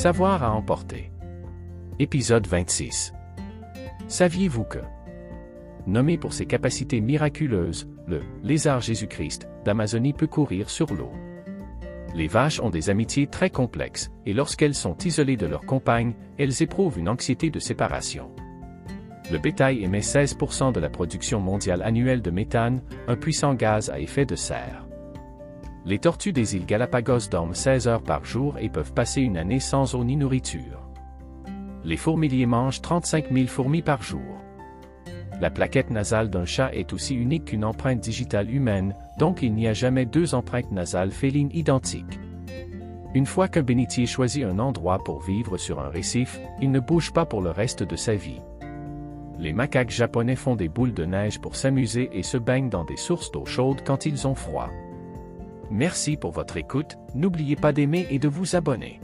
Savoir à emporter. Épisode 26. Saviez-vous que, nommé pour ses capacités miraculeuses, le lézard Jésus-Christ d'Amazonie peut courir sur l'eau? Les vaches ont des amitiés très complexes, et lorsqu'elles sont isolées de leurs compagnes, elles éprouvent une anxiété de séparation. Le bétail émet 16% de la production mondiale annuelle de méthane, un puissant gaz à effet de serre. Les tortues des îles Galapagos dorment 16 heures par jour et peuvent passer une année sans eau ni nourriture. Les fourmiliers mangent 35 000 fourmis par jour. La plaquette nasale d'un chat est aussi unique qu'une empreinte digitale humaine, donc il n'y a jamais deux empreintes nasales félines identiques. Une fois qu'un bénitier choisit un endroit pour vivre sur un récif, il ne bouge pas pour le reste de sa vie. Les macaques japonais font des boules de neige pour s'amuser et se baignent dans des sources d'eau chaude quand ils ont froid. Merci pour votre écoute, n'oubliez pas d'aimer et de vous abonner.